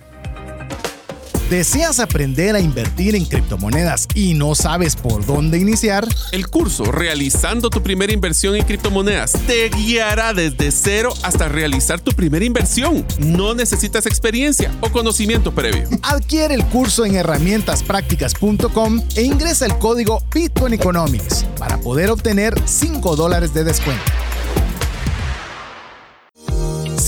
¿Deseas aprender a invertir en criptomonedas y no sabes por dónde iniciar? El curso Realizando tu primera inversión en criptomonedas te guiará desde cero hasta realizar tu primera inversión. No necesitas experiencia o conocimiento previo. [LAUGHS] Adquiere el curso en herramientasprácticas.com e ingresa el código Bitcoin Economics para poder obtener 5 dólares de descuento.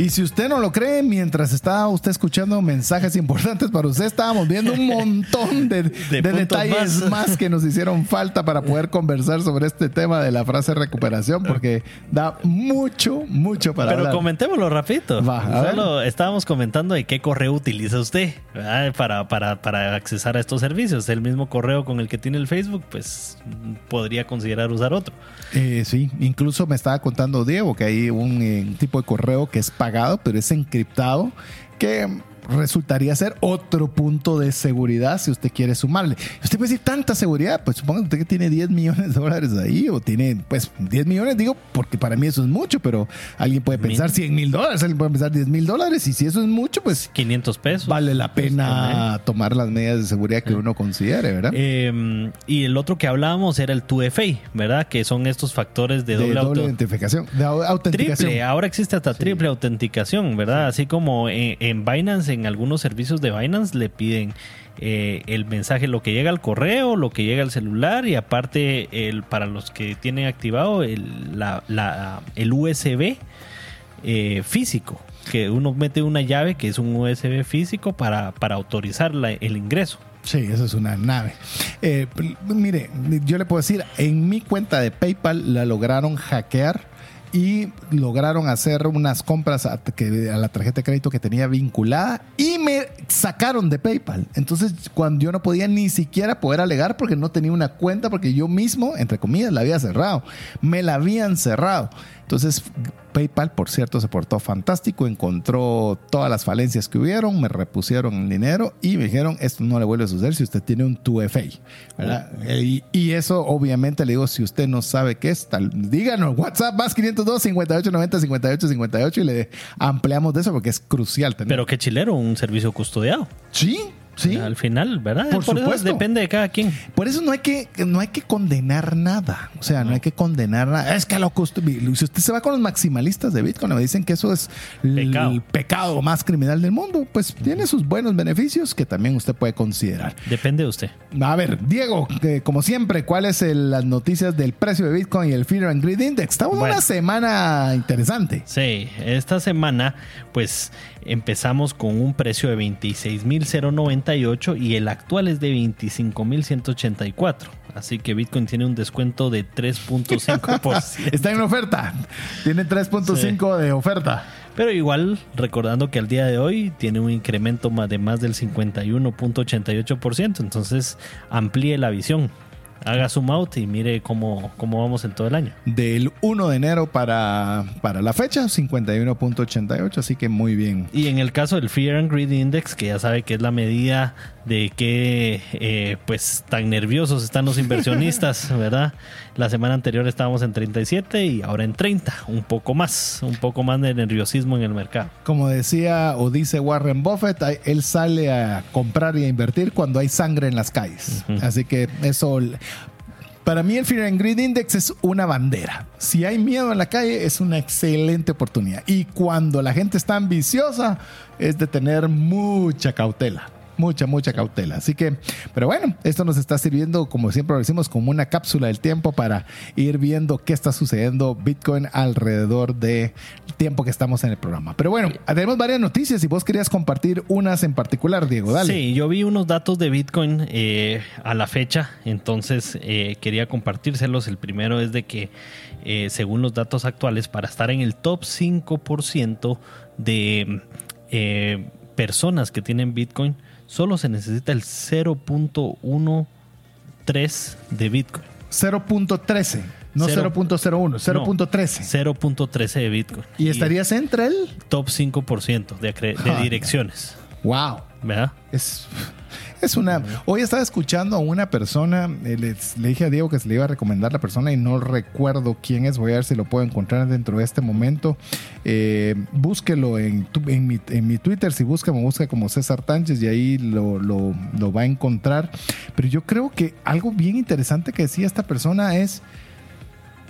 Y si usted no lo cree, mientras estaba usted escuchando mensajes importantes para usted, estábamos viendo un montón de, de, detalles más. que nos hicieron falta para poder [LAUGHS] conversar sobre este tema de la frase recuperación, porque da mucho, mucho para Pero hablar. comentémoslo rapidito. Solo estábamos comentando de qué correo utiliza usted para, para, para accesar a estos servicios. El mismo correo con el que tiene el Facebook, pues podría considerar usar otro. Eh, sí, incluso me estaba contando Diego que hay un, eh, tipo de correo que es pagado, pero es encriptado, que resultaría ser otro punto de seguridad si usted quiere sumarle. Usted puede decir tanta seguridad, pues suponga usted que tiene 10 millones de dólares ahí o tiene, pues 10 millones, digo, porque para mí eso es mucho, pero alguien puede pensar 100 mil dólares, alguien puede pensar 10 mil dólares y si eso es mucho, pues 500 pesos. Vale la pena tomar las medidas de seguridad que uno considere, ¿verdad? Eh, y el otro que hablábamos era el 2FA, ¿verdad? Que son estos factores de, de doble, doble identificación, de autenticación. Triple, ahora existe hasta triple sí. autenticación, ¿verdad? Así como en, en Binance, en algunos servicios de Binance le piden eh, el mensaje, lo que llega al correo, lo que llega al celular y aparte el, para los que tienen activado el, la, la, el USB eh, físico, que uno mete una llave que es un USB físico para, para autorizar la, el ingreso. Sí, eso es una nave. Eh, mire, yo le puedo decir, en mi cuenta de PayPal la lograron hackear y lograron hacer unas compras a, que, a, la tarjeta de crédito que tenía vinculada y me sacaron de PayPal. Entonces, cuando yo no podía ni siquiera poder alegar porque no tenía una cuenta, porque yo mismo, entre comillas, la había cerrado. Me la habían cerrado. Entonces, PayPal, por cierto, se portó fantástico, encontró todas las falencias que hubieron, me repusieron el dinero y me dijeron, esto no le vuelve a suceder si usted tiene un 2FA. ¿verdad? Oh. Y, y, eso, obviamente, le digo, si usted no sabe qué es, tal, díganos, WhatsApp más 502 58 90 58 58 y le ampliamos de eso porque es crucial. Tener. Pero qué chilero, un servicio custodiado. Sí, Sí. Al final, ¿verdad? Por supuesto. depende de cada quien. Por eso no hay que, no hay que condenar nada. O sea, no, hay que condenar nada. Es que lo Si usted se va con los maximalistas de Bitcoin, me dicen que eso es el Pecado. pecado más criminal del mundo, pues tiene sus buenos beneficios que también usted puede considerar. Depende de usted. A ver, Diego, como siempre, ¿cuáles son las noticias del precio de Bitcoin y el Fear and Greed Index? Estamos en Bueno. una semana interesante. Sí, esta semana pues empezamos con un precio de 26.098 y el actual es de 25.184. Así que Bitcoin tiene un descuento de 3.5%. [LAUGHS] Está en oferta. Tiene 3.5 de oferta. Pero igual, recordando que al día de hoy tiene un incremento más de más del 51.88%. Entonces amplíe la visión. Haga zoom out y mire cómo, cómo vamos en todo el año. Del 1 de enero para, para la fecha, 51.88, así que muy bien. Y en el caso del Fear and Greed Index, que ya sabe que es la medida de que eh, pues tan nerviosos están los inversionistas, [LAUGHS] ¿verdad? La semana anterior estábamos en 37 y ahora en 30, un poco más, un poco más de nerviosismo en el mercado. Como decía o dice Warren Buffett, él sale a comprar y a invertir cuando hay sangre en las calles. Así que eso, para mí el Fear and Greed Index es una bandera. Si hay miedo en la calle es una excelente oportunidad. Y cuando la gente está ambiciosa es de tener mucha cautela. Mucha, mucha cautela. Así que, pero bueno, esto nos está sirviendo, como siempre lo decimos, como una cápsula del tiempo para ir viendo qué está sucediendo Bitcoin alrededor del tiempo que estamos en el programa. Pero bueno, tenemos varias noticias y vos querías compartir unas en particular, Diego. Dale. Sí, yo vi unos datos de Bitcoin eh, a la fecha, entonces eh, quería compartírselos. El primero es de que, eh, según los datos actuales, para estar en el top 5% de personas que tienen Bitcoin, solo se necesita el 0.13 de Bitcoin. 0.13, no Cero. 0.01, 0.13. 0.13 de Bitcoin. Y estarías entre el... top 5% de, de direcciones, Wow. ¿verdad? Es, es una. Hoy estaba escuchando a una persona. eh, le dije a Diego que se le iba a recomendar la persona y no recuerdo quién es. Voy a ver si lo puedo encontrar dentro de este momento. Eh, búsquelo en, mi, en mi Twitter. Si busca, me busca como César Tánchez y ahí lo, lo- lo va a encontrar. Pero yo creo que algo bien interesante que decía esta persona es.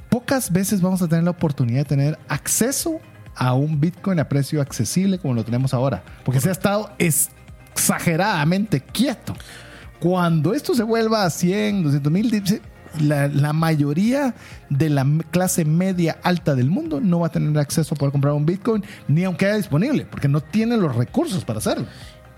Pocas veces vamos a tener la oportunidad de tener acceso a un Bitcoin a precio accesible como lo tenemos ahora. Porque se ha estado exageradamente quieto. Cuando esto se vuelva a 100, 200 mil, la, la mayoría de la clase media alta del mundo no va a tener acceso a poder comprar un Bitcoin, ni aunque haya disponible, porque no tiene los recursos para hacerlo.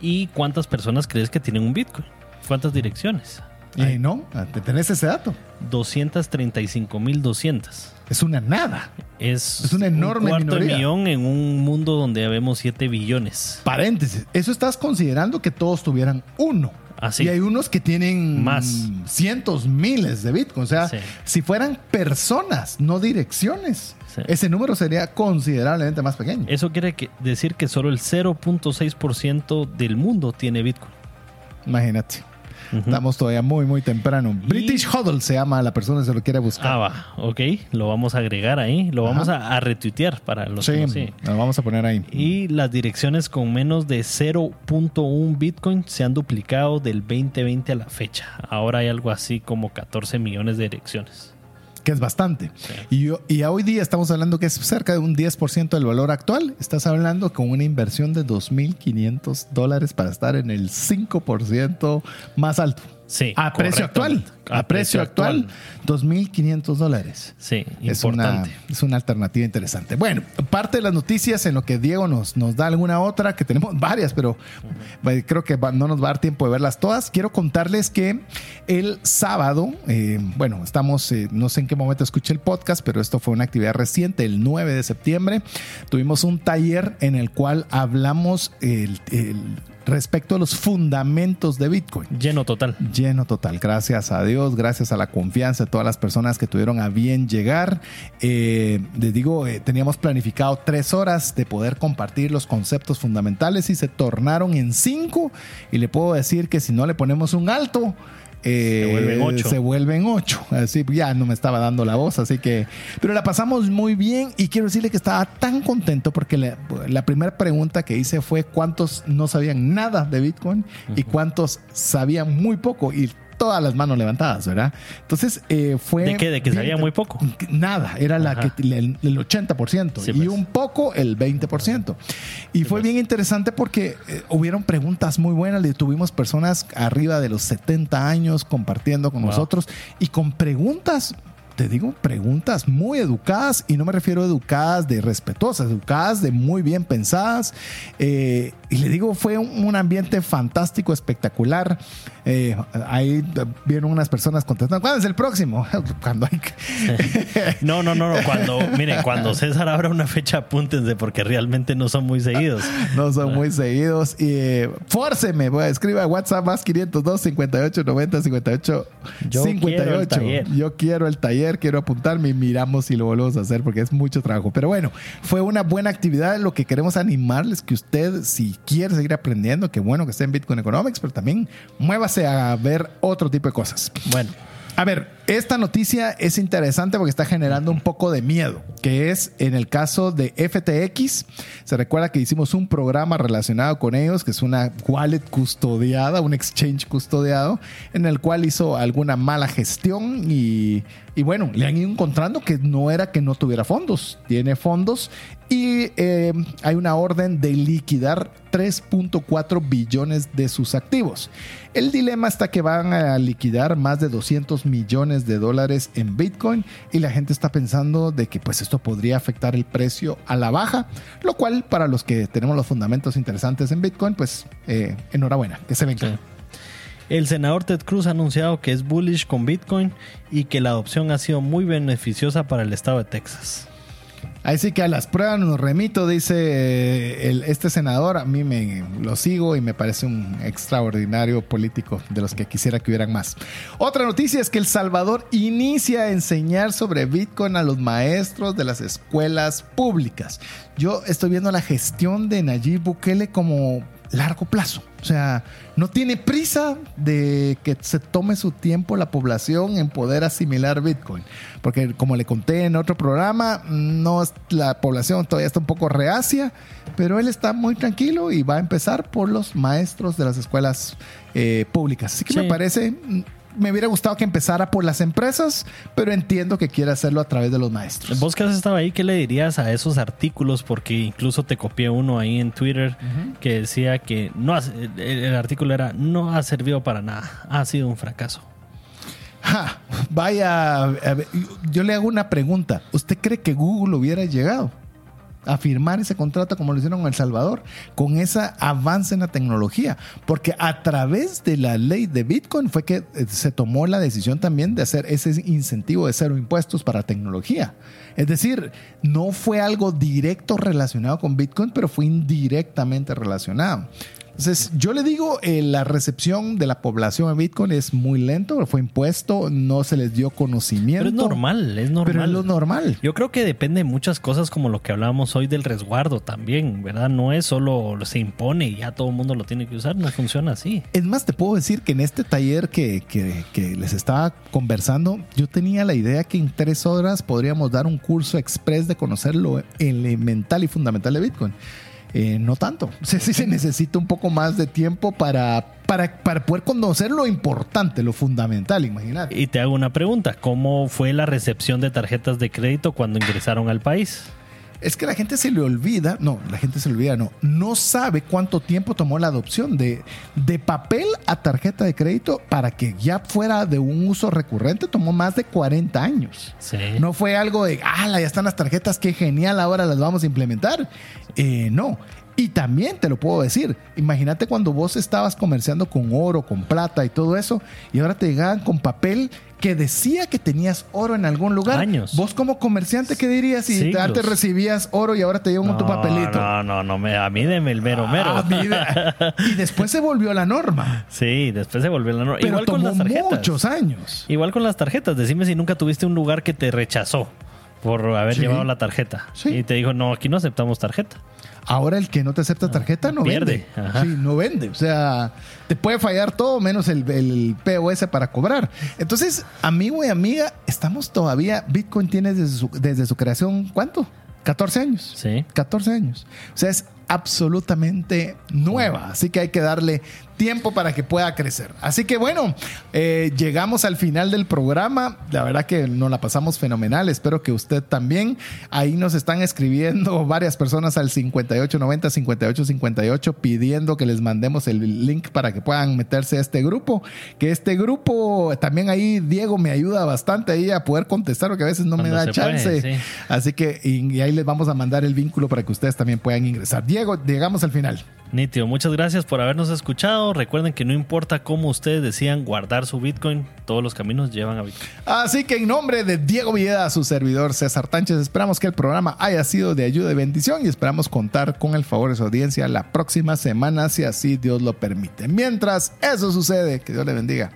¿Y cuántas personas crees que tienen un Bitcoin? ¿Cuántas direcciones? Y no, te tenés ese dato. 235.200. Es una nada. Es, Es una enorme un cuarto minoría. millón en un mundo donde habemos 7 billones. Paréntesis, eso estás considerando que todos tuvieran uno. Así. Y hay unos que tienen Más. cientos, miles de Bitcoin. O sea, Sí. si fueran personas, no direcciones, Sí. ese número sería considerablemente más pequeño. Eso quiere que- decir que solo el 0.6% del mundo tiene Bitcoin. Imagínate. Ujú. Estamos todavía muy, muy temprano. Y- British Huddle se llama a la persona que se lo quiere buscar. Ah, va, ok. Lo vamos a agregar ahí. Lo vamos a, a retuitear para los sí, que no siguen. lo vamos a poner ahí. Y las direcciones con menos de 0.1 Bitcoin se han duplicado del 2020 a la fecha. Ahora hay algo así como 14 millones de direcciones. Que es bastante. Y, yo- y hoy día estamos hablando que es cerca de un 10% del valor actual. Estás hablando con una inversión de 2.500 dólares para estar en el 5% más alto. Sí. A precio actual. A, precio actual, 2.500 dólares. Sí, Es una, importante. es una alternativa interesante. Bueno, parte de las noticias en lo que Diego nos, nos da alguna otra, que tenemos [LAUGHS] varias, pero eh, creo que no nos va a dar tiempo de verlas todas. Quiero contarles que el sábado, eh, bueno, estamos, eh, no sé en qué momento escuché el podcast, pero esto fue una actividad reciente, el 9 de septiembre, tuvimos un taller en el cual hablamos el- el- respecto a los fundamentos de Bitcoin. Lleno total. Lleno total, gracias a Dios, gracias a la confianza de todas las personas que tuvieron a bien llegar. Eh, les digo, eh, teníamos planificado tres horas de poder compartir los conceptos fundamentales y se tornaron en cinco. Y le puedo decir que si no le ponemos un alto, eh, Se vuelven ocho. se vuelven ocho. Así ya no me estaba dando la voz, así que. Pero la pasamos muy bien y quiero decirle que estaba tan contento porque la, la primera pregunta que hice fue cuántos no sabían nada de Bitcoin y cuántos sabían muy poco. Y todas las manos levantadas, ¿verdad? Entonces eh, fue... ¿De qué? ¿De que sabía muy poco? Nada, era la Ajá. que, el, el 80% Sí, y pues. un poco el 20%. Y Sí, fue pues. bien interesante porque eh, hubieron preguntas muy buenas, le tuvimos personas arriba de los 70 años compartiendo con Wow. nosotros y con preguntas te digo, preguntas muy educadas y no me refiero a educadas de respetuosas, educadas de muy bien pensadas. Eh, y le digo, fue un, un ambiente fantástico, espectacular. Eh, ahí vieron unas personas contestando, ¿cuándo es el próximo? [LAUGHS] Cuando hay que- [LAUGHS] No, no, no, no. Cuando, miren, cuando César abra una fecha, apúntense porque realmente no son muy seguidos. [LAUGHS] no son muy seguidos. Y eh, fórceme, voy a escriba WhatsApp más 502 58 90 58 Yo 58. quiero el taller. Yo quiero el taller, quiero apuntarme y miramos si lo volvemos a hacer porque es mucho trabajo. Pero bueno, fue una buena actividad. Lo que queremos animarles que usted, si quiere seguir aprendiendo, que bueno que esté en Bitcoin Economics, pero también muévase a ver otro tipo de cosas. Bueno, A ver, esta noticia es interesante porque está generando un poco de miedo, que es en el caso de FTX. Se recuerda que hicimos un programa relacionado con ellos, que es una wallet custodiada, un exchange custodiado, en el cual hizo alguna mala gestión y, y bueno, le han ido encontrando que no era que no tuviera fondos, tiene fondos y eh, hay una orden de liquidar 3.4 billones de sus activos. El dilema está que van a liquidar más de 200 millones de dólares en Bitcoin y la gente está pensando de que pues esto podría afectar el precio a la baja, lo cual para los que tenemos los fundamentos interesantes en Bitcoin, pues eh, enhorabuena, que se venga. Sí. El senador Ted Cruz ha anunciado que es bullish con Bitcoin y que la adopción ha sido muy beneficiosa para el estado de Texas. Así que a las pruebas nos remito, dice eh, el- este senador. A mí me lo sigo y me parece un extraordinario político de los que quisiera que hubieran más. Otra noticia es que El Salvador inicia a enseñar sobre Bitcoin a los maestros de las escuelas públicas. Yo estoy viendo la gestión de Nayib Bukele como largo plazo. O sea, no tiene prisa de que se tome su tiempo la población en poder asimilar Bitcoin. Porque como le conté en otro programa, no es- la población todavía está un poco reacia, pero él está muy tranquilo y va a empezar por los maestros de las escuelas eh, públicas. Así que Sí. me parece, me hubiera gustado que empezara por las empresas, pero entiendo que quiere hacerlo a través de los maestros. Vos que has estado ahí, ¿qué le dirías a esos artículos? Porque incluso te copié uno ahí en Twitter que decía que no el, el artículo era no ha servido para nada, ha sido un fracaso. Ja, vaya, ver, yo le hago una pregunta. ¿Usted cree que Google hubiera llegado a firmar ese contrato como lo hicieron en El Salvador con ese avance en la tecnología? Porque a través de la ley de Bitcoin fue que eh, se tomó la decisión también de hacer ese incentivo de cero impuestos para tecnología. Es decir, no fue algo directo relacionado con Bitcoin, pero fue indirectamente relacionado. Entonces, yo le digo, eh, la recepción de la población en Bitcoin es muy lento, fue impuesto, no se les dio conocimiento. Pero es normal, es normal. Pero es lo normal. Yo creo que depende de muchas cosas como lo que hablábamos hoy del resguardo también, ¿verdad? No es solo se impone y ya todo el mundo lo tiene que usar, no funciona así. Es más, te puedo decir que en este taller que, que- que les estaba conversando, yo tenía la idea que en tres horas podríamos dar un curso express de conocer lo elemental y fundamental de Bitcoin. Eh, no tanto. [LAUGHS] Sí, sí se necesita un poco más de tiempo para, para, para poder conocer lo importante, lo fundamental, imagínate. Y te hago una pregunta, ¿cómo fue la recepción de tarjetas de crédito cuando ingresaron al país? Es que la gente se le olvida, no, la gente se le olvida, no, no sabe cuánto tiempo tomó la adopción de, de papel a tarjeta de crédito para que ya fuera de un uso recurrente, tomó más de 40 años. Sí. No fue algo de, ah, ya están las tarjetas, qué genial, ahora las vamos a implementar. Eh, no. Y también te lo puedo decir, imagínate cuando vos estabas comerciando con oro, con plata y todo eso, y ahora te llegaban con papel que decía que tenías oro en algún lugar. Años. Vos como comerciante, ¿qué dirías si Siglos. antes recibías oro y ahora te llevan tu papelito? No, no, no, me, a mí deme el mero mero. Ah, mira. [LAUGHS] y después se volvió la norma. Sí, después se volvió la norma. Pero Igual con tomó las tarjetas. muchos años. Igual con las tarjetas. Decime si nunca tuviste un lugar que te rechazó. Por haber Sí. llevado la tarjeta. Sí. Y te dijo, no, aquí no aceptamos tarjeta. Ahora el que no te acepta tarjeta no pierde. vende. Ajá. Sí, no vende. O sea, te puede fallar todo menos el, el POS para cobrar. Entonces, amigo y amiga, estamos todavía. Bitcoin tiene desde su, desde su creación, ¿cuánto? 14 años. Sí. 14 años. O sea, es absolutamente nueva. Así que hay que darle tiempo para que pueda crecer. Así que bueno, eh, llegamos al final del programa. La verdad que nos la pasamos fenomenal. Espero que usted también. Ahí nos están escribiendo [LAUGHS] varias personas al 5890 5858 pidiendo que les mandemos el link para que puedan meterse a este grupo. Que este grupo también ahí Diego me ayuda bastante ahí a poder contestar porque a veces no me da chance. puede, sí. Así que y, y ahí les vamos a mandar el vínculo para que ustedes también puedan ingresar. Diego, llegamos al final. Nítido, muchas gracias por habernos escuchado. Recuerden que no importa cómo ustedes decidan guardar su Bitcoin, todos los caminos llevan a Bitcoin. Así que en nombre de Diego Villeda, su servidor César Tánchez, esperamos que el programa haya sido de ayuda y bendición y esperamos contar con el favor de su audiencia la próxima semana, si así Dios lo permite. Mientras eso sucede, que Dios le bendiga.